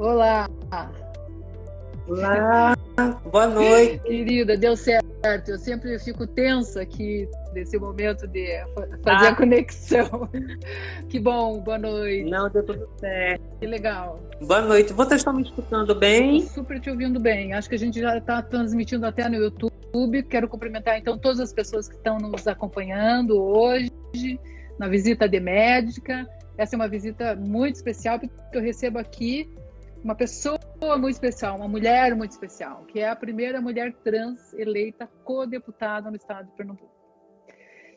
Olá. Olá, boa noite. Querida, deu certo. Eu sempre fico tensa aqui nesse momento de fazer ah. a conexão. Que bom, boa noite. Não, deu tudo certo. Que legal. Boa noite. Vocês estão me escutando bem? Estou super te ouvindo bem. Acho que a gente já está transmitindo até no YouTube. Quero cumprimentar então todas as pessoas que estão nos acompanhando hoje na visita de médica. Essa é uma visita muito especial porque eu recebo aqui uma pessoa muito especial, uma mulher muito especial, que é a primeira mulher trans eleita co-deputada no estado de Pernambuco.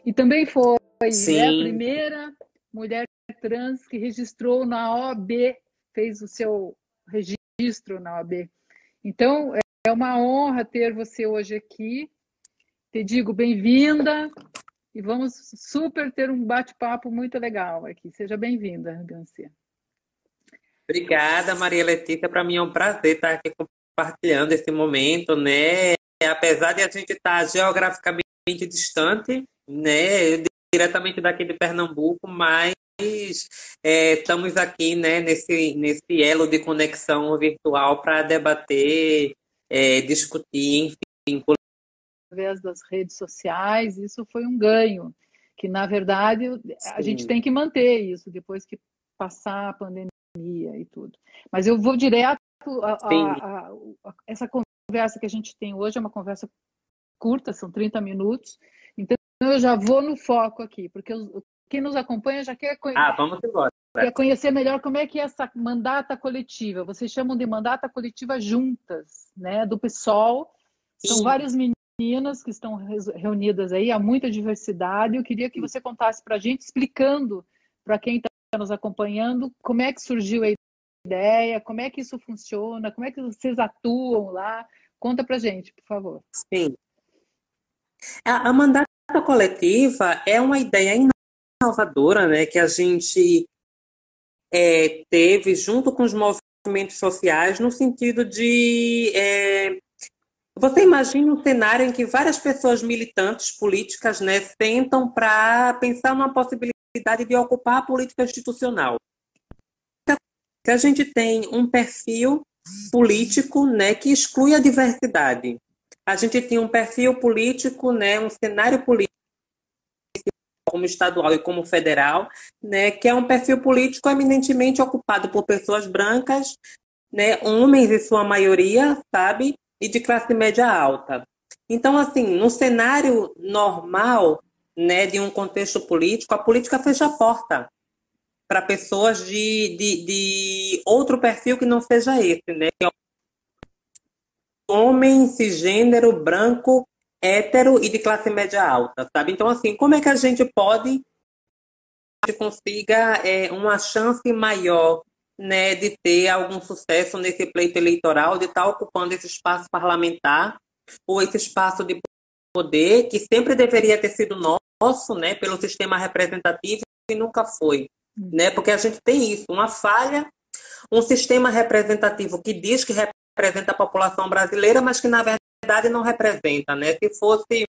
E também foi né, a primeira mulher trans que registrou na OAB, fez o seu registro na OAB. Então, é uma honra ter você hoje aqui. Te digo bem-vinda e vamos super ter um bate-papo muito legal aqui. Seja bem-vinda, Gancia. Obrigada, Maria Letícia. Para mim é um prazer estar aqui compartilhando esse momento, né? Apesar de a gente estar geograficamente distante, né? Diretamente daqui de Pernambuco, mas é, estamos aqui, né? Nesse, nesse elo de conexão virtual para debater, é, discutir, enfim. Através das redes sociais, isso foi um ganho, que na verdade a Sim. gente tem que manter isso depois que passar a pandemia e tudo. Mas eu vou direto a, a, a, essa conversa que a gente tem hoje é uma conversa curta, são 30 minutos. Então eu já vou no foco aqui, porque quem nos acompanha já quer conhecer. Ah, vamos embora. Quer conhecer melhor como é que é essa mandata coletiva. Vocês chamam de mandata coletiva juntas, né? Do PSOL. São Sim. várias meninas que estão reunidas aí, há muita diversidade. Eu queria que você contasse para a gente, explicando para quem está nos acompanhando, como é que surgiu a ideia, como é que isso funciona, como é que vocês atuam lá. Conta pra gente, por favor. Sim. A, a mandata coletiva é uma ideia inovadora, né, que a gente é, teve junto com os movimentos sociais, no sentido de. É, você imagina um cenário em que várias pessoas militantes políticas né, sentam para pensar numa possibilidade de ocupar a política institucional. Que a gente tem um perfil político né, que exclui a diversidade. A gente tem um perfil político, né, um cenário político como estadual e como federal, né, que é um perfil político eminentemente ocupado por pessoas brancas, né, homens em sua maioria, sabe, e de classe média alta. Então, assim, no cenário normal, né, de um contexto político, a política fecha a porta para pessoas de, de, de, outro perfil que não seja esse, né? Homem, cisgênero, branco, hétero e de classe média alta, sabe? Então, assim, como é que a gente pode consiga é, uma chance maior né, de ter algum sucesso nesse pleito eleitoral, de estar ocupando esse espaço parlamentar ou esse espaço de poder que sempre deveria ter sido nosso, né, pelo sistema representativo e nunca foi, hum. né? Porque a gente tem isso, uma falha, um sistema representativo que diz que representa a população brasileira, mas que na verdade não representa, né? Se fosse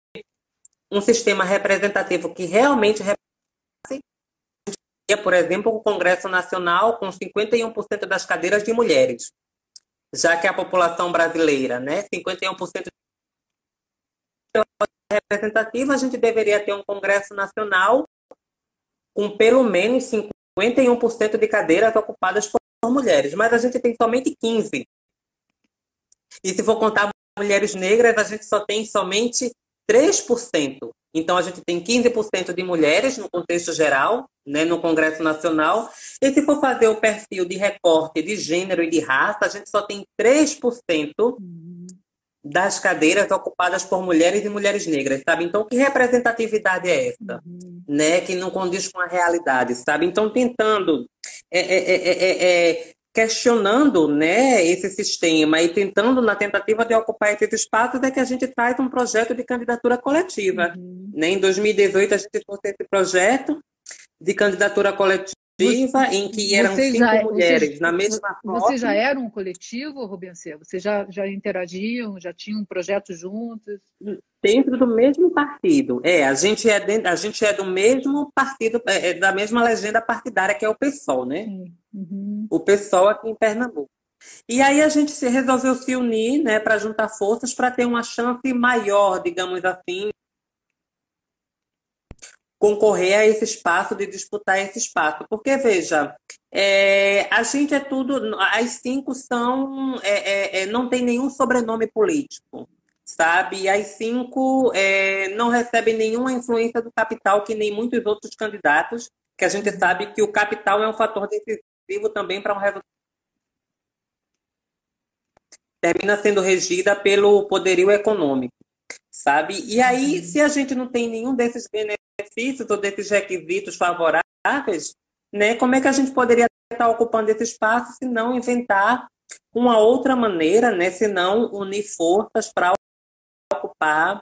um sistema representativo que realmente representasse, por exemplo, o Congresso Nacional com 51% das cadeiras de mulheres, já que a população brasileira, né, 51% representativa, a gente deveria ter um Congresso Nacional com pelo menos 51% de cadeiras ocupadas por mulheres, mas a gente tem somente 15. E se for contar mulheres negras, a gente só tem somente 3%. Então, a gente tem 15% de mulheres no contexto geral, né, no Congresso Nacional. E se for fazer o perfil de recorte de gênero e de raça, a gente só tem 3% das cadeiras ocupadas por mulheres e mulheres negras, sabe? Então, que representatividade é essa? Uhum. Né? Que não condiz com a realidade, sabe? Então, tentando, é, é, é, questionando né, esse sistema e tentando, na tentativa de ocupar esses espaços, é que a gente traz um projeto de candidatura coletiva. Uhum. Né? Em 2018, a gente trouxe esse projeto de candidatura coletiva em que eram cinco já, mulheres vocês, na mesma foto. Você já era um coletivo, Rubencer? Vocês já, já interagiam, já tinham um projeto juntos? Dentro do mesmo partido. É, a gente é, dentro, a gente é do mesmo partido, é, é, da mesma legenda partidária, que é o PSOL, né? Uhum. O PSOL aqui em Pernambuco. E aí a gente se resolveu se unir, né, para juntar forças para ter uma chance maior, digamos assim, concorrer a esse espaço, de disputar esse espaço. Porque, veja, é, a gente é tudo, as cinco são, é, é, é não tem nenhum sobrenome político, sabe? E as cinco é, não recebem nenhuma influência do capital, que nem muitos outros candidatos, que a gente sabe que o capital é um fator decisivo também para um resultado. Termina sendo regida pelo poderio econômico, sabe? E aí, se a gente não tem nenhum desses benefícios, ou desses requisitos favoráveis, né, como é que a gente poderia estar ocupando esse espaço se não inventar uma outra maneira, né, se não unir forças para ocupar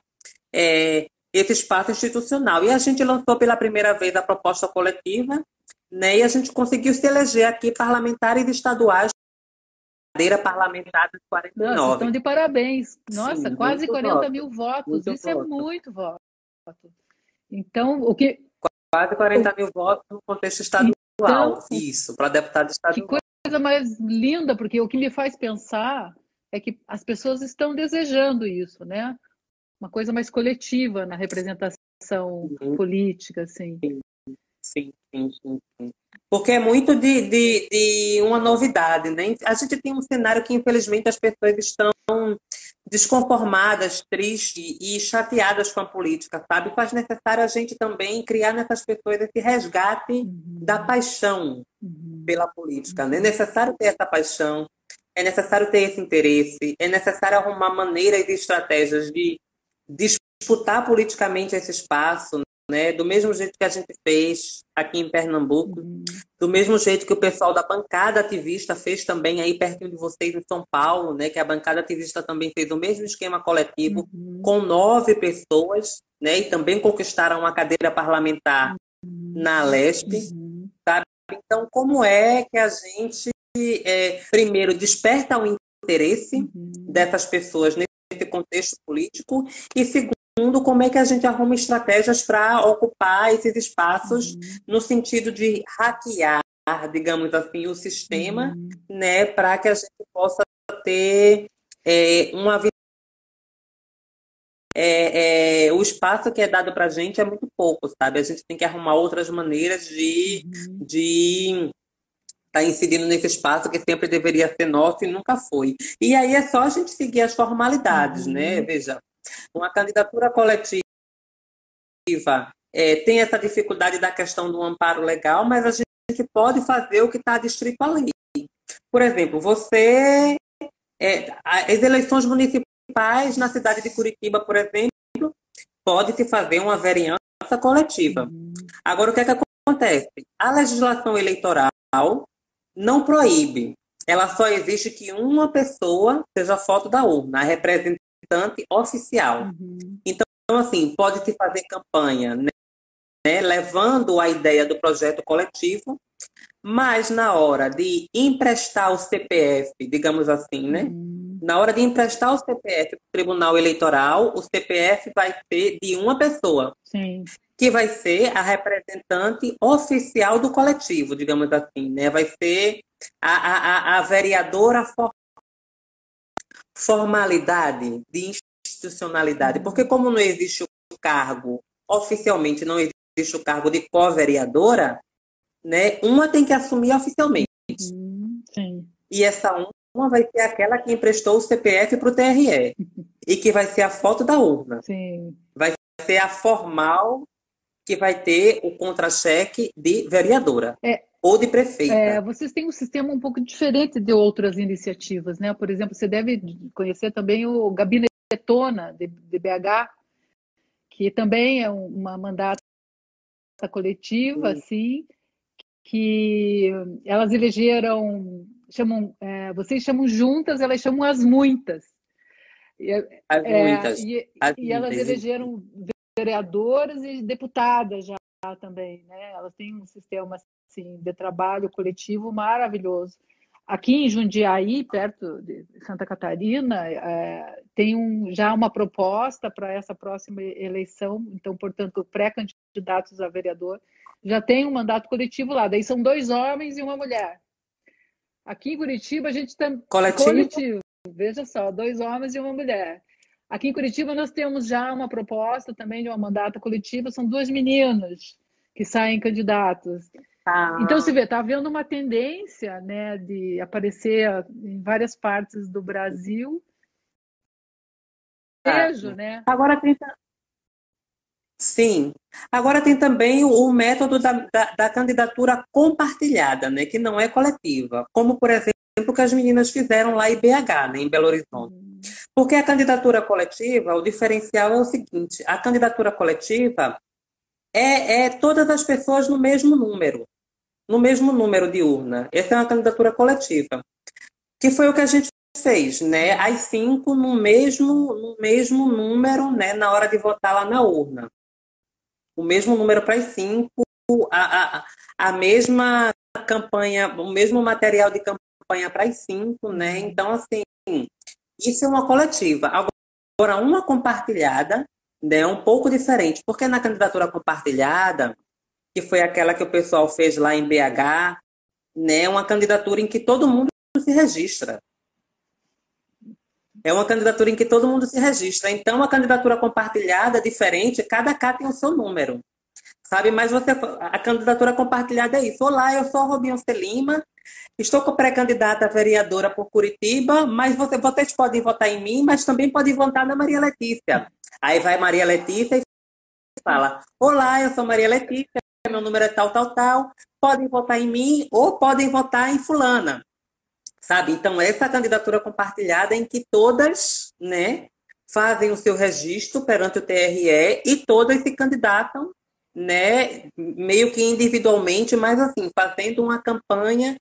é, esse espaço institucional. E a gente lançou pela primeira vez a proposta coletiva, né, e a gente conseguiu se eleger aqui parlamentares estaduais cadeira parlamentar dos 49. Nossa, estão de parabéns. Nossa, Sim, quase 40 voto. mil votos. Muito Isso é voto. é muito voto. Então, o que. Quase 40 mil votos no contexto estadual. Então, Isso, para deputado estadual. Que coisa mais linda, porque o que me faz pensar é que as pessoas estão desejando isso, né? Uma coisa mais coletiva na representação uhum. política, assim. Sim, sim, sim. sim. Porque é muito de, de, de, uma novidade, né? A gente tem um cenário que, infelizmente, as pessoas estão desconformadas, tristes e chateadas com a política, sabe? Faz necessário a gente também criar nessas pessoas esse resgate uhum. da paixão uhum. pela política, né? É necessário ter essa paixão, é necessário ter esse interesse, é necessário arrumar maneiras e estratégias de disputar politicamente esse espaço, né? Do mesmo jeito que a gente fez aqui em Pernambuco, uhum. do mesmo jeito que o pessoal da bancada ativista fez também aí perto de vocês em São Paulo, né? Que a bancada ativista também fez o mesmo esquema coletivo uhum. com nove pessoas, né? E também conquistaram uma cadeira parlamentar uhum. na Lesp, uhum. sabe? Então, como é que a gente é, primeiro desperta o interesse uhum. dessas pessoas nesse contexto político e segundo Segundo, como é que a gente arruma estratégias para ocupar esses espaços uhum. no sentido de hackear, digamos assim, o sistema, uhum. né, para que a gente possa ter é, uma é, é, o espaço que é dado para a gente é muito pouco, sabe? A gente tem que arrumar outras maneiras de, uhum. de estar tá incidindo nesse espaço que sempre deveria ser nosso e nunca foi. E aí é só a gente seguir as formalidades, né? Uhum. Veja, uma candidatura coletiva é, tem essa dificuldade da questão do amparo legal, mas a gente pode fazer o que está distrito à lei. Por exemplo, você. É, as eleições municipais na cidade de Curitiba, por exemplo, pode se fazer uma variança coletiva. Uhum. Agora, o que, é que acontece? A legislação eleitoral não proíbe. Ela só exige que uma pessoa seja foto da urna, a representante representante oficial. Uhum. Então, assim, pode se fazer campanha, né? né? levando a ideia do projeto coletivo, mas na hora de emprestar o CPF, digamos assim, né? Uhum. Na hora de emprestar o CPF para o Tribunal Eleitoral, o CPF vai ser de uma pessoa. Sim. Que vai ser a representante oficial do coletivo, digamos assim, né? Vai ser a, a, a vereadora formalidade, de institucionalidade, porque como não existe o cargo, oficialmente não existe o cargo de co-vereadora, né, uma tem que assumir oficialmente. Uhum, sim. E essa uma vai ser aquela que emprestou o CPF para o TRE e que vai ser a foto da urna. Sim. Vai ser a formal que vai ter o contra-cheque de vereadora. É, ou de prefeita. É, vocês têm um sistema um pouco diferente de outras iniciativas, né? Por exemplo, você deve conhecer também o Gabinetona de, de BH, que também é uma mandata coletiva, Sim. assim, que elas elegeram, chamam, é, vocês chamam juntas, elas chamam as muitas. As é, muitas. E, as e elas elegeram vereadoras e deputadas já também, né? Elas têm um sistema assim, de trabalho coletivo maravilhoso. Aqui em Jundiaí, perto de Santa Catarina, é, tem um, já uma proposta para essa próxima eleição, então, portanto, pré-candidatos a vereador já tem um mandato coletivo lá. Daí são dois homens e uma mulher. Aqui em Curitiba a gente tem coletivo. coletivo. Veja só, dois homens e uma mulher. Aqui em Curitiba nós temos já uma proposta também de uma mandata coletiva, são dois meninos que saem candidatos. Ah. Então se vê, está havendo uma tendência né, de aparecer em várias partes do Brasil. Vejo, né? Agora tem, Sim. Agora tem também o método da, da, da, candidatura compartilhada, né, que não é coletiva, como, por exemplo, que as meninas fizeram lá em BH, né, em Belo Horizonte. Porque a candidatura coletiva, o diferencial é o seguinte: a candidatura coletiva é, é todas as pessoas no mesmo número, no mesmo número de urna. Essa é uma candidatura coletiva, que foi o que a gente fez, né? As cinco no mesmo, no mesmo número, né? Na hora de votar lá na urna o mesmo número para as cinco, a, a, a mesma campanha, o mesmo material de campanha para as cinco, né? Então, assim, isso é uma coletiva. Agora, uma compartilhada né, um pouco diferente, porque na candidatura compartilhada, que foi aquela que o pessoal fez lá em BH, né, uma candidatura em que todo mundo se registra. É uma candidatura em que todo mundo se registra. Então, a candidatura compartilhada é diferente, cada cá tem o seu número. Sabe? Mas você, a candidatura compartilhada é isso. Olá, eu sou a Robinho Lima, estou com pré-candidata vereadora por Curitiba, mas você, vocês podem votar em mim, mas também podem votar na Maria Letícia. Aí vai Maria Letícia e fala: Olá, eu sou Maria Letícia, meu número é tal, tal, tal. Podem votar em mim ou podem votar em Fulana sabe? Então, essa candidatura compartilhada em que todas, né, fazem o seu registro perante o TRE e todas se candidatam, né, meio que individualmente, mas assim, fazendo uma campanha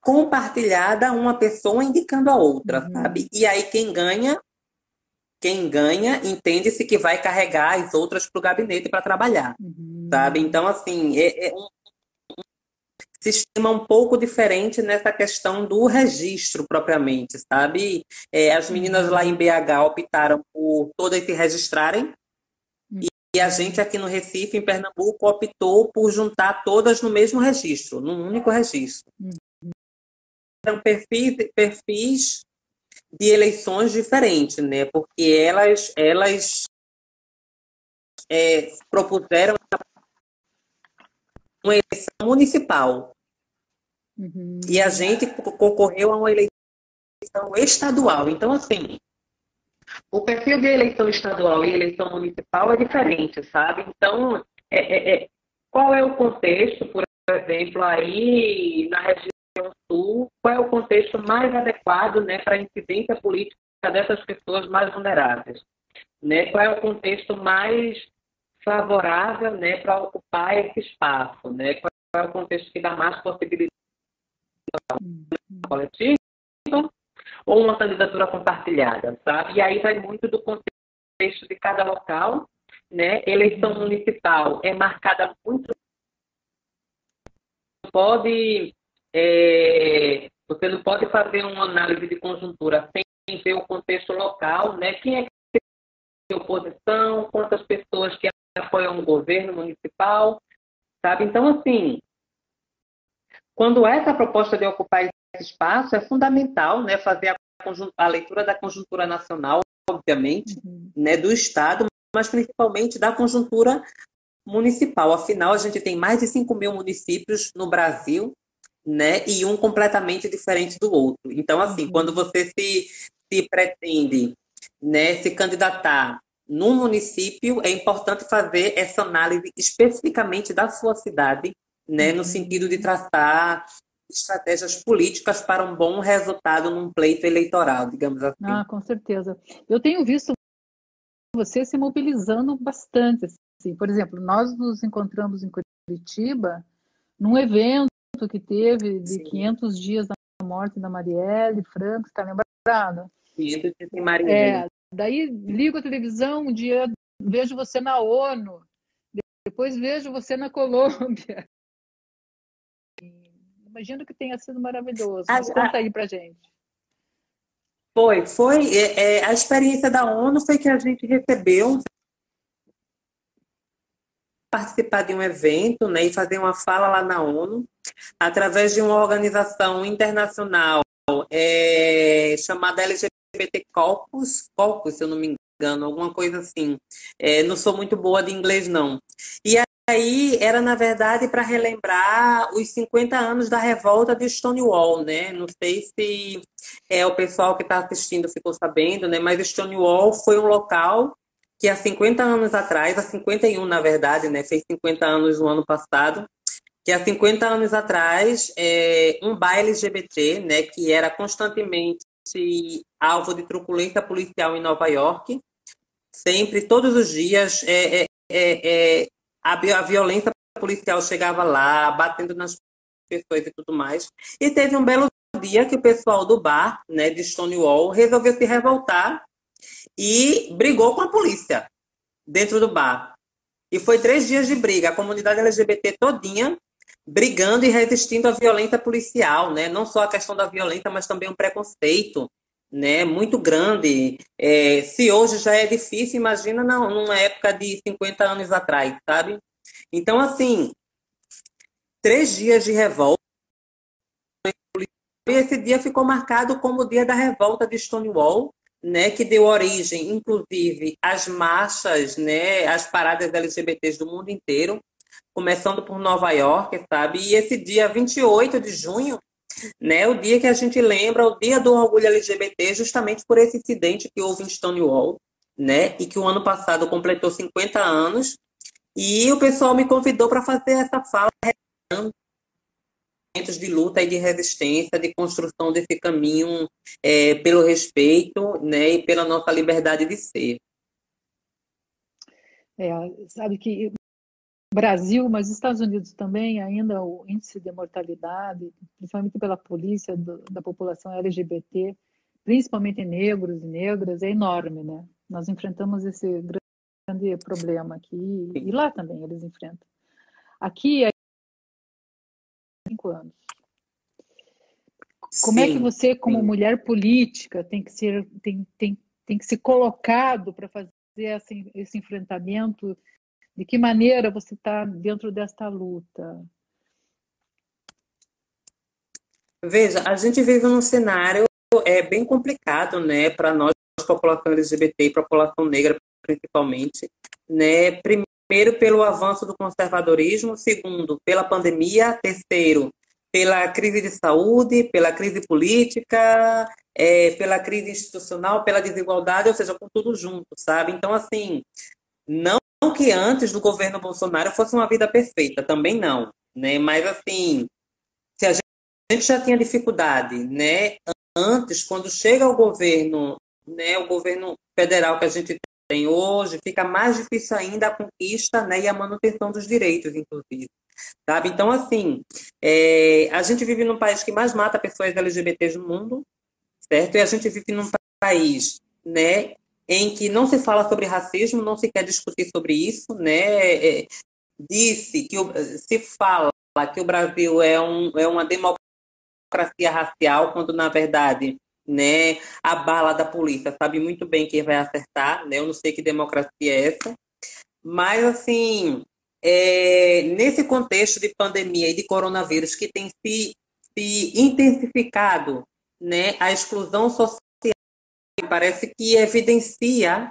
compartilhada, uma pessoa indicando a outra, uhum. sabe? E aí quem ganha, quem ganha, entende-se que vai carregar as outras para o gabinete para trabalhar, uhum. Sabe? Então, assim, é, é um sistema um pouco diferente nessa questão do registro propriamente, sabe? É, as meninas lá em BH optaram por todas se registrarem e a gente aqui no Recife, em Pernambuco, optou por juntar todas no mesmo registro, num único registro. São perfis, perfis de eleições diferentes, né? Porque elas, elas é, propuseram uma eleição municipal. Uhum. E a gente concorreu a uma eleição estadual. Então, assim, o perfil de eleição estadual e eleição municipal é diferente, sabe? Então, é, é, é, qual é o contexto, por exemplo, aí na região sul, qual é o contexto mais adequado né, para a incidência política dessas pessoas mais vulneráveis? Né? Qual é o contexto mais favorável né, para ocupar esse espaço? Né? Qual é o contexto que dá mais possibilidade coletiva ou uma candidatura compartilhada, sabe? E aí vai muito do contexto de cada local, né? Eleição municipal é marcada muito pode é, você não pode fazer uma análise de conjuntura sem ver o contexto local, né? Quem é que tem oposição, quantas pessoas que apoiam o governo municipal, sabe? Então, assim, quando essa proposta de ocupar esse espaço, é fundamental né, fazer a, a leitura da conjuntura nacional, obviamente, uhum. né, do Estado, mas principalmente da conjuntura municipal. Afinal, a gente tem mais de 5 mil municípios no Brasil, né, e um completamente diferente do outro. Então, assim, uhum. quando você se, se pretende né, se candidatar num município, é importante fazer essa análise especificamente da sua cidade né, no uhum. sentido de traçar estratégias políticas para um bom resultado num pleito eleitoral, digamos assim. Ah, com certeza. Eu tenho visto você se mobilizando bastante. Assim. Por exemplo, nós nos encontramos em Curitiba num evento que teve de Sim. 500 dias da morte da Marielle Franco, está lembrado? 500 dias de Marielle. É, daí ligo a televisão, um dia vejo você na ONU, depois vejo você na Colômbia. Imagino que tenha sido maravilhoso. Mas a, conta aí pra gente. Foi, foi. É, é, a experiência da ONU foi que a gente recebeu participar de um evento né, e fazer uma fala lá na ONU. através de uma organização internacional é, chamada LGBT Caucus, Caucus, se eu não me engano, alguma coisa assim. É, não sou muito boa de inglês, não. E aí era, na verdade, para relembrar os 50 anos da revolta de Stonewall, né? Não sei se é, o pessoal que está assistindo ficou sabendo, né? Mas Stonewall foi um local que há 50 anos atrás, há 51 na verdade, né? Fez 50 anos no ano passado, que há 50 anos atrás, é, um baile LGBT, né, que era constantemente alvo de truculência policial em Nova York, sempre, todos os dias, é, é, é, é a, a violência policial chegava lá, batendo nas pessoas e tudo mais. E teve um belo dia que o pessoal do bar, né, de Stonewall, resolveu se revoltar e brigou com a polícia dentro do bar. E foi três dias de briga. A comunidade LGBT todinha brigando e resistindo à violência policial, né? Não só a questão da violência, mas também um preconceito, né? Muito grande. É, se hoje já é difícil, imagina não, numa época de 50 anos atrás, sabe? Então, assim, três dias de revolta. E esse dia ficou marcado como o dia da revolta de Stonewall, né, que deu origem, inclusive, às marchas, né, às paradas LGBTs do mundo inteiro, começando por Nova York, sabe? E esse dia 28 de junho, né, o dia que a gente lembra, o dia do orgulho LGBT, justamente por esse incidente que houve em Stonewall, né, e que o ano passado completou 50 anos, e o pessoal me convidou para fazer essa fala de luta e de resistência, de construção desse caminho é, pelo respeito né, e pela nossa liberdade de ser. É, sabe que Brasil, mas Estados Unidos também, ainda o índice de mortalidade, principalmente pela polícia do, da população LGBT, principalmente negros e negras, é enorme, né? Nós enfrentamos esse grande problema aqui e lá também eles enfrentam. Aqui é cinco anos. Como sim, é que você, como sim. mulher política, tem que ser tem, tem, tem que ser colocado para fazer esse, esse enfrentamento? De que maneira você está dentro desta luta? Veja, a gente vive num cenário é bem complicado, né, para nós população LGBT e população negra principalmente, né? Primeiro pelo avanço do conservadorismo, segundo pela pandemia, terceiro pela crise de saúde, pela crise política, é, pela crise institucional, pela desigualdade, ou seja, com tudo junto, sabe? Então, assim, não que antes do governo Bolsonaro fosse uma vida perfeita, também não, né? Mas, assim, se a gente já tinha dificuldade, né? Antes, quando chega o governo, né? O governo federal que a gente tem hoje, fica mais difícil ainda a conquista, né? E a manutenção dos direitos, inclusive sabe? Então, assim, é, a gente vive num país que mais mata pessoas LGBTs no mundo, certo? E a gente vive num país, né, em que não se fala sobre racismo, não se quer discutir sobre isso, né? É, disse que se fala que o Brasil é, um, é uma democracia racial, quando na verdade né, a bala da polícia sabe muito bem quem vai acertar, né? Eu não sei que democracia é essa, mas assim é, nesse contexto de pandemia e de coronavírus que tem se, se intensificado né, a exclusão social, parece que evidencia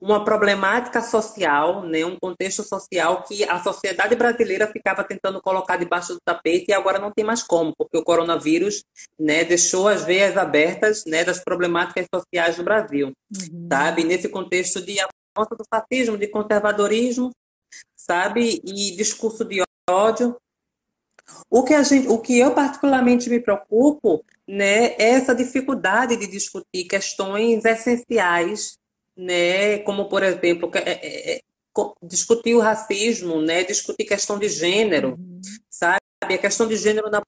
uma problemática social, né, um contexto social que a sociedade brasileira ficava tentando colocar debaixo do tapete e agora não tem mais como, porque o coronavírus né, deixou as veias abertas né, das problemáticas sociais do Brasil, uhum. sabe? Nesse contexto de avanço do fascismo, de conservadorismo, sabe? E discurso de ódio. O que, a gente, o que eu particularmente me preocupo né, é essa dificuldade de discutir questões essenciais, né, como, por exemplo, é, é, é discutir o racismo, né, discutir questão de gênero, uhum. sabe? A questão de gênero na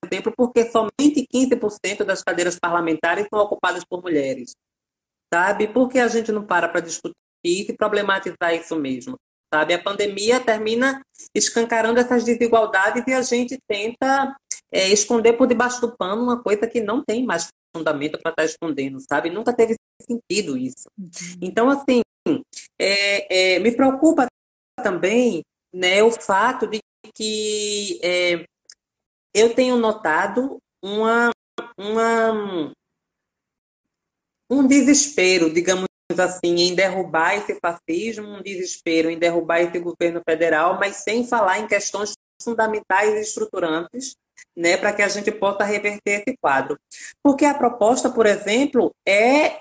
por exemplo, porque somente 15% das cadeiras parlamentares são ocupadas por mulheres. Sabe? Por que a gente não para para discutir e problematizar isso mesmo. Sabe? A pandemia termina escancarando essas desigualdades e a gente tenta é, esconder por debaixo do pano uma coisa que não tem mais fundamento para estar tá escondendo, sabe? Nunca teve sentido isso. Uhum. Então, assim, é, é, me preocupa também né, o fato de que é, eu tenho notado uma, uma, um desespero, digamos assim, em derrubar esse fascismo, um desespero em derrubar esse governo federal, mas sem falar em questões fundamentais e estruturantes, né, para que a gente possa reverter esse quadro. Porque a proposta, por exemplo, é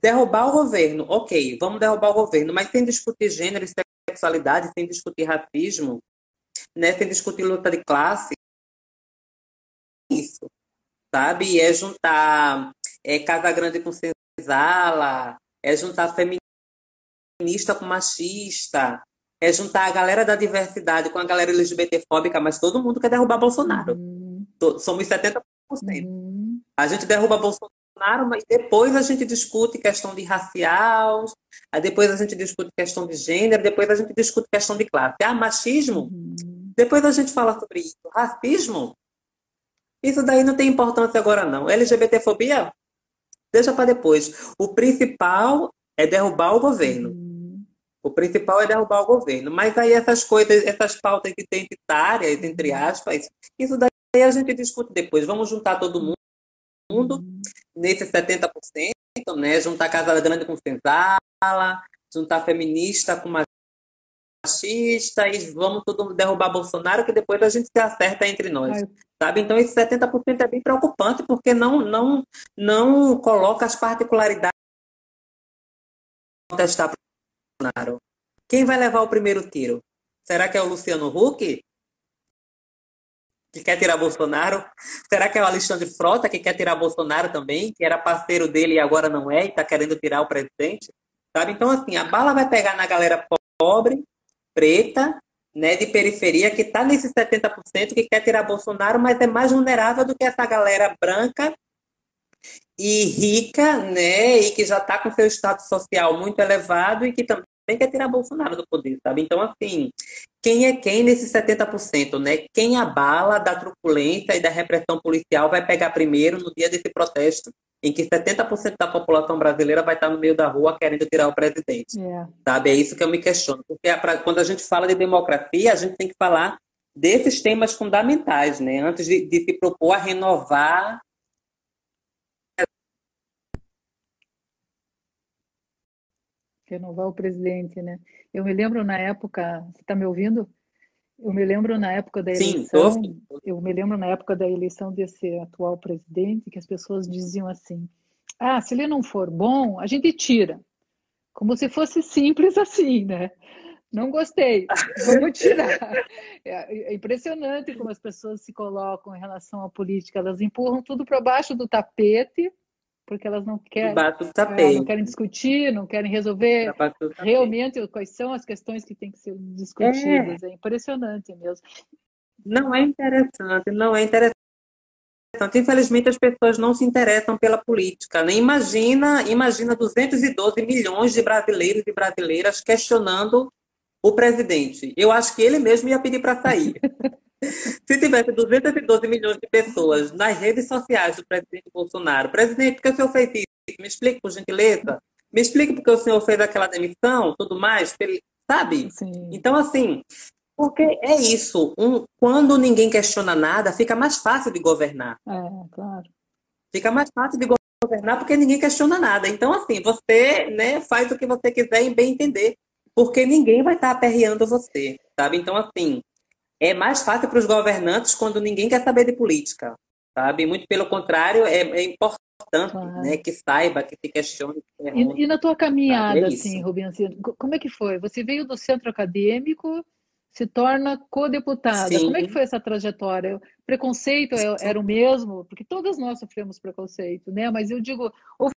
derrubar o governo. Ok, vamos derrubar o governo, mas sem discutir gênero e sexualidade, sem discutir racismo, né, sem discutir luta de classe. Isso, sabe? É juntar é, Casa Grande com senzala, é juntar feminista com machista, é juntar a galera da diversidade com a galera LGBTfóbica, mas todo mundo quer derrubar Bolsonaro. Uhum. Somos 70%. Uhum. A gente derruba Bolsonaro, mas depois a gente discute questão de racial, depois a gente discute questão de gênero, depois a gente discute questão de classe. Ah, machismo? Uhum. Depois a gente fala sobre isso. Racismo? Isso daí não tem importância agora, não. LGBTfobia? Deixa para depois. O principal é derrubar o governo. Uhum. O principal é derrubar o governo. Mas aí essas coisas, essas pautas identitárias, entre aspas, isso daí a gente discute depois. Vamos juntar todo mundo uhum. nesse 70%, né? Juntar Casa Grande com senzala, juntar feminista com machista e vamos todo derrubar Bolsonaro, que depois a gente se acerta entre nós. Ai. Sabe? Então, esse 70% é bem preocupante, porque não, não, não coloca as particularidades testar Bolsonaro. Quem vai levar o primeiro tiro? Será que é o Luciano Huck? Que quer tirar Bolsonaro? Será que é o Alexandre Frota que quer tirar Bolsonaro também? Que era parceiro dele e agora não é e está querendo tirar o presidente? Sabe? Então, assim, a bala vai pegar na galera pobre, preta, né, de periferia, que está nesses 70% que quer tirar Bolsonaro, mas é mais vulnerável do que essa galera branca e rica, né, e que já está com seu status social muito elevado e que também quer tirar Bolsonaro do poder, sabe? Então, assim, quem é quem nesses 70%, né? Quem abala da truculência e da repressão policial vai pegar primeiro no dia desse protesto, em que 70% da população brasileira vai estar no meio da rua querendo tirar o presidente, yeah. É. sabe? É isso que eu me questiono, porque quando a gente fala de democracia, a gente tem que falar desses temas fundamentais, né? Antes de, de se propor a renovar renovar o presidente, né? Eu me lembro na época, você está me ouvindo? Eu me lembro na época da eleição, Sim, eu me lembro na época da eleição desse atual presidente que as pessoas diziam assim: "Ah, se ele não for bom, a gente tira". Como se fosse simples assim, né? Não gostei, vamos tirar. É, é impressionante como as pessoas se colocam em relação à política, elas empurram tudo para baixo do tapete porque elas não querem, é, não querem discutir, não querem resolver realmente quais são as questões que têm que ser discutidas. É, é impressionante mesmo. Não é interessante, não é interessante. Infelizmente as pessoas não se interessam pela política. Né? Imagina, imagina 212 milhões de brasileiros e brasileiras questionando o presidente. Eu acho que ele mesmo ia pedir para sair. Se tivesse 212 milhões de pessoas nas redes sociais do presidente Bolsonaro, presidente, por que o senhor fez isso? Me explique, por gentileza. Me explique porque o senhor fez aquela demissão, tudo mais, sabe? Sim. Então, assim, porque é isso. Um, quando ninguém questiona nada, fica mais fácil de governar. É, claro. Fica mais fácil de governar porque ninguém questiona nada. Então, assim, você né, faz o que você quiser em bem entender, porque ninguém vai estar aperreando você, sabe? Então, assim, é mais fácil para os governantes quando ninguém quer saber de política, sabe? Muito pelo contrário, é, é importante claro. né, que saiba, que se questione. Que e, e, na tua caminhada, é assim, Rubens, como é que foi? Você veio do centro acadêmico, se torna co-deputada. Como é que foi essa trajetória? O preconceito é, era o mesmo? Porque todas nós sofremos preconceito, né? Mas eu digo, houve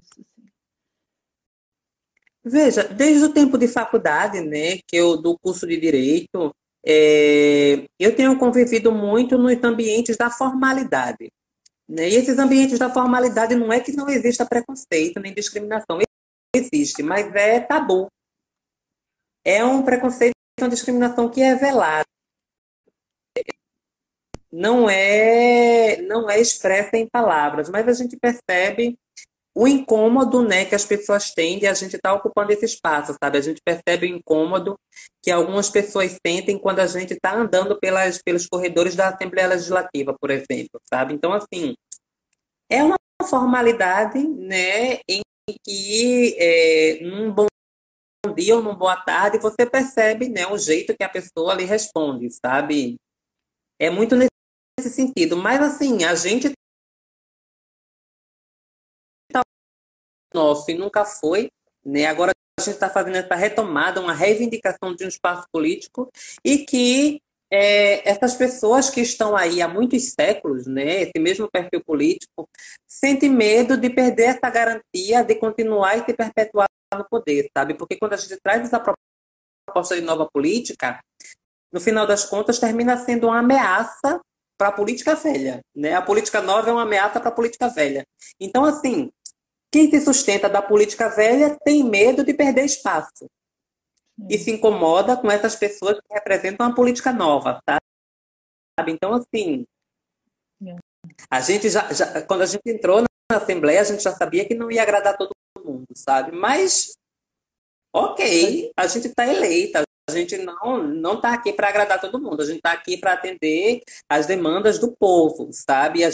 assim. Veja, desde o tempo de faculdade, né, que eu do curso de direito, é, eu tenho convivido muito nos ambientes da formalidade. Né? E esses ambientes da formalidade não é que não exista preconceito nem discriminação, existe, mas é tabu. É um preconceito, uma discriminação que é velada. Não é, não é expressa em palavras, mas a gente percebe o incômodo né, que as pessoas têm de a gente estar tá ocupando esse espaço, sabe? A gente percebe o incômodo que algumas pessoas sentem quando a gente está andando pelas, pelos corredores da Assembleia Legislativa, por exemplo, sabe? Então, assim, é uma formalidade né, em que é, num bom dia ou num boa tarde você percebe né, o jeito que a pessoa lhe responde, sabe? É muito nesse sentido. Mas, assim, a gente nosso e nunca foi, né? Agora a gente está fazendo essa retomada, uma reivindicação de um espaço político e que é, essas pessoas que estão aí há muitos séculos, né, esse mesmo perfil político, sentem medo de perder essa garantia de continuar e se perpetuar no poder, sabe? Porque quando a gente traz essa proposta de nova política, no final das contas termina sendo uma ameaça para a política velha, né? A política nova é uma ameaça para a política velha. Então, assim, quem se sustenta da política velha tem medo de perder espaço. E se incomoda com essas pessoas que representam a política nova, sabe? Então, assim, a gente já, já, quando a gente entrou na Assembleia, a gente já sabia que não ia agradar todo mundo, sabe? Mas, ok, a gente está eleita, a gente não não está aqui para agradar todo mundo, a gente está aqui para atender as demandas do povo, sabe? A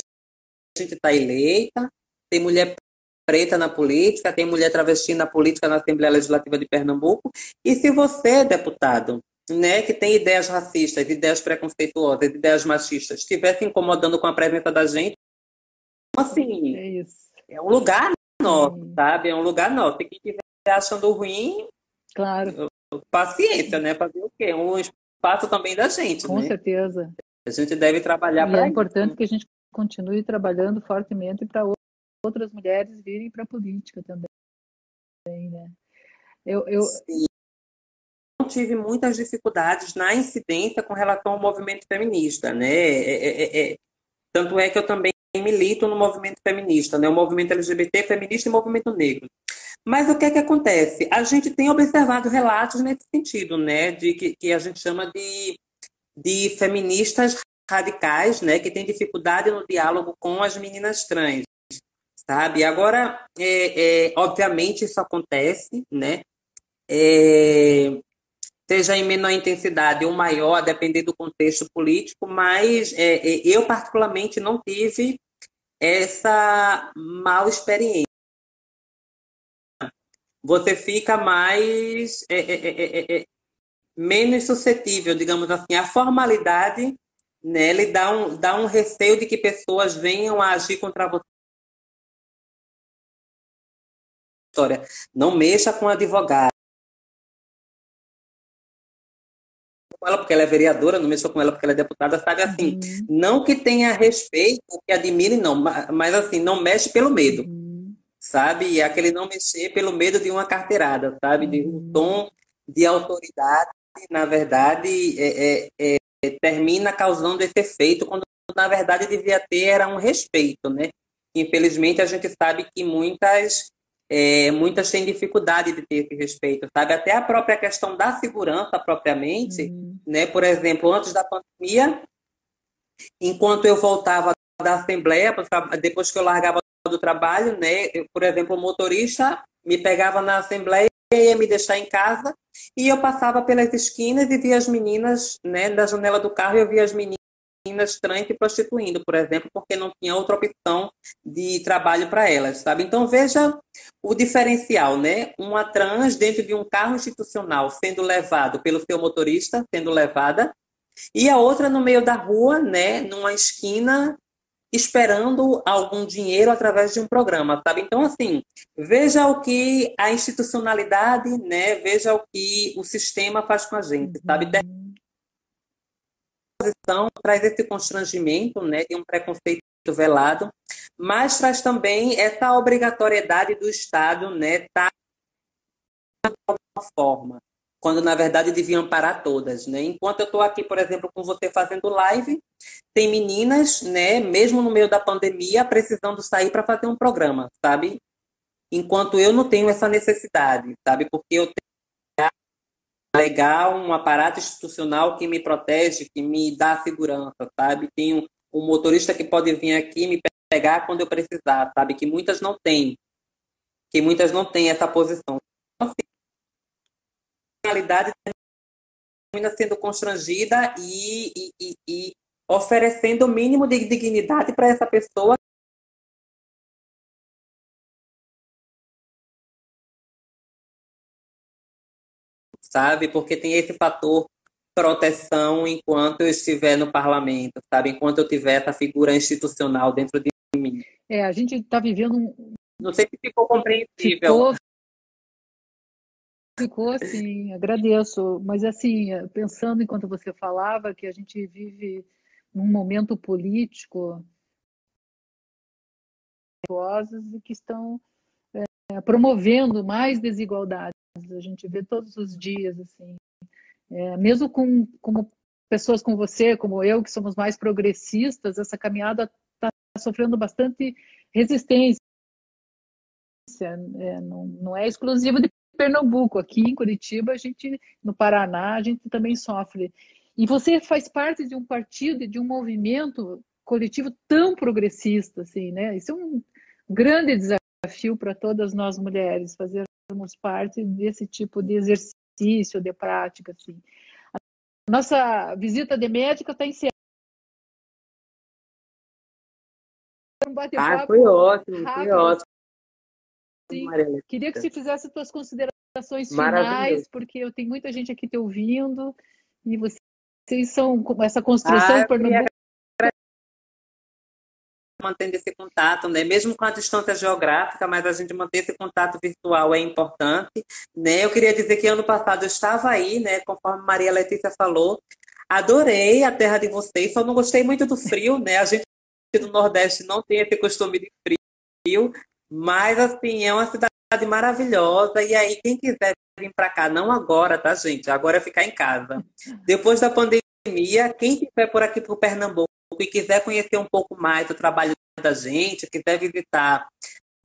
gente está eleita, tem mulher preta na política, tem mulher travesti na política na Assembleia Legislativa de Pernambuco. E se você, deputado, né, que tem ideias racistas, ideias preconceituosas, ideias machistas, estivesse incomodando com a presença da gente, assim, é, é um lugar nosso, Sim. sabe? É um lugar nosso. E quem estiver achando ruim, claro. paciência, né? Fazer o quê? Um espaço também da gente, Com né? certeza. A gente deve trabalhar para. É importante que a gente continue trabalhando fortemente para outras mulheres virem para a política também, né? Eu, eu... tive muitas dificuldades na incidência com relação ao movimento feminista, né? É, é, é, é, tanto é que eu também milito no movimento feminista, né? O movimento LGBT, feminista e movimento negro. Mas o que é que acontece? A gente tem observado relatos nesse sentido, né? De que, que a gente chama de, de feministas radicais, né? Que têm dificuldade no diálogo com as meninas trans sabe? Agora, é, é, obviamente, isso acontece, né? É, seja em menor intensidade ou maior, a depender do contexto político, mas é, é, eu, particularmente, não tive essa mal experiência. Você fica mais. É, menos suscetível, digamos assim, a formalidade né, ele dá um, dá um receio de que pessoas venham a agir contra você história. Não mexa com advogado. com ela porque ela é vereadora, não mexa com ela porque ela é deputada, sabe assim, uhum. não que tenha respeito, que admire, não, mas assim, não mexe pelo medo, uhum. sabe? E é aquele não mexer pelo medo de uma carteirada, sabe? De um uhum. tom de autoridade, na verdade, é, é, é, termina causando esse efeito, quando na verdade devia ter era um respeito, né? Infelizmente a gente sabe que muitas é, muitas têm dificuldade de ter esse respeito, sabe? Até a própria questão da segurança propriamente, uhum. né? Por exemplo, antes da pandemia, enquanto eu voltava da Assembleia, depois que eu largava do trabalho, né? Eu, por exemplo, o motorista me pegava na Assembleia ia me deixar em casa e eu passava pelas esquinas e via as meninas, né, da janela do carro, eu via as meninas meninas trans se prostituindo, por exemplo, porque não tinha outra opção de trabalho para elas, sabe? Então veja o diferencial, né? Uma trans dentro de um carro institucional sendo levado pelo seu motorista, sendo levada, e a outra no meio da rua, né, numa esquina esperando algum dinheiro através de um programa, sabe? Então, assim, veja o que a institucionalidade, né? Veja o que o sistema faz com a gente, sabe? Traz esse constrangimento né, de um preconceito velado, mas traz também essa obrigatoriedade do Estado né, tá de alguma forma, quando na verdade deviam parar todas. Né? Enquanto eu estou aqui, por exemplo, com você fazendo live, tem meninas, né, mesmo no meio da pandemia, precisando sair para fazer um programa, sabe? Enquanto eu não tenho essa necessidade, sabe? Porque eu legal, um aparato institucional que me protege, que me dá segurança, sabe? Tem um, um motorista que pode vir aqui me pegar quando eu precisar, sabe? Que muitas não têm. que muitas não têm essa posição. Então, assim, a realidade termina sendo constrangida e, e, e, e oferecendo o mínimo de dignidade para essa pessoa sabe? Porque tem esse fator proteção enquanto eu estiver no parlamento, sabe? Enquanto eu tiver essa figura institucional dentro de mim. É, a gente está vivendo um. Não sei se ficou compreensível. Ficou, ficou assim, agradeço. Mas assim, pensando enquanto você falava que a gente vive num momento político e que estão é, promovendo mais desigualdades. A gente vê todos os dias assim é, mesmo com como pessoas como você, como eu, que somos mais progressistas, essa caminhada está sofrendo bastante resistência. É, não, não é exclusivo de Pernambuco. Aqui em Curitiba, a gente, no Paraná, a gente também sofre. E você faz parte de um partido, de um movimento coletivo tão progressista, assim, né? Isso é um grande desafio para todas nós mulheres, fazermos parte desse tipo de exercício de prática, assim. A nossa visita de médica está encerrada. Um ah, foi ótimo, rápido, foi ótimo. Assim. Queria que você fizesse suas considerações finais, porque eu tenho muita gente aqui te ouvindo e vocês são essa construção ah, mantendo esse contato, né? Mesmo com a distância geográfica, mas a gente manter esse contato virtual é importante, né? Eu queria dizer que ano passado eu estava aí, né? Conforme Maria Letícia falou, adorei a terra de vocês, só não gostei muito do frio, né? A gente do Nordeste não tem esse costume de frio, mas assim é uma cidade maravilhosa e aí quem quiser vir para cá, não agora, tá gente? Agora é ficar em casa. Depois da pandemia, quem estiver por aqui por Pernambuco e quiser conhecer um pouco mais do trabalho da gente, quiser visitar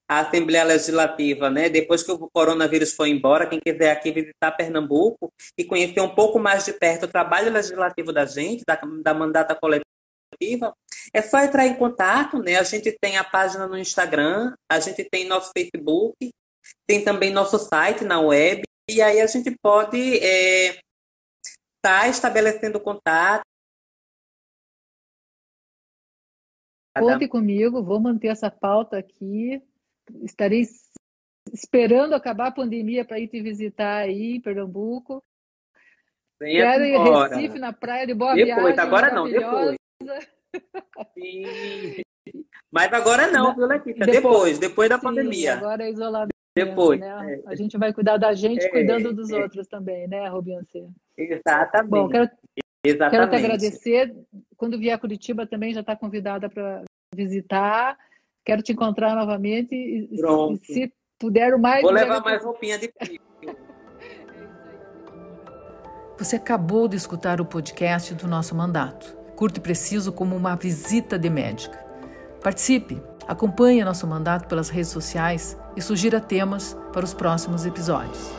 a Assembleia Legislativa, né? Depois que o coronavírus foi embora, quem quiser aqui visitar Pernambuco e conhecer um pouco mais de perto o trabalho legislativo da gente, da, da mandata coletiva, é só entrar em contato, né? A gente tem a página no Instagram, a gente tem nosso Facebook, tem também nosso site na web, e aí a gente pode estar é, tá estabelecendo contato, Conte comigo, vou manter essa pauta aqui. Estarei esperando acabar a pandemia para ir te visitar aí em Pernambuco. Venha Quero ir em Recife, na praia de Boa depois, Viagem. Agora não, depois. Sim. Mas agora não, viu, Letícia? Depois, depois, depois da sim, pandemia. Agora é isolamento. Depois. Né? É. A gente vai cuidar da gente, é, cuidando dos é. outros também, né, Rubiancê? Exatamente. Bom, quero Exatamente. Quero te agradecer. Quando vier a Curitiba também já está convidada para visitar. Quero te encontrar novamente. E, Pronto. se puder o mais. Vou levar mais roupinha de frio. Você acabou de escutar o podcast do nosso mandato. Curto e preciso como uma visita de médica. Participe, acompanhe nosso mandato pelas redes sociais e sugira temas para os próximos episódios.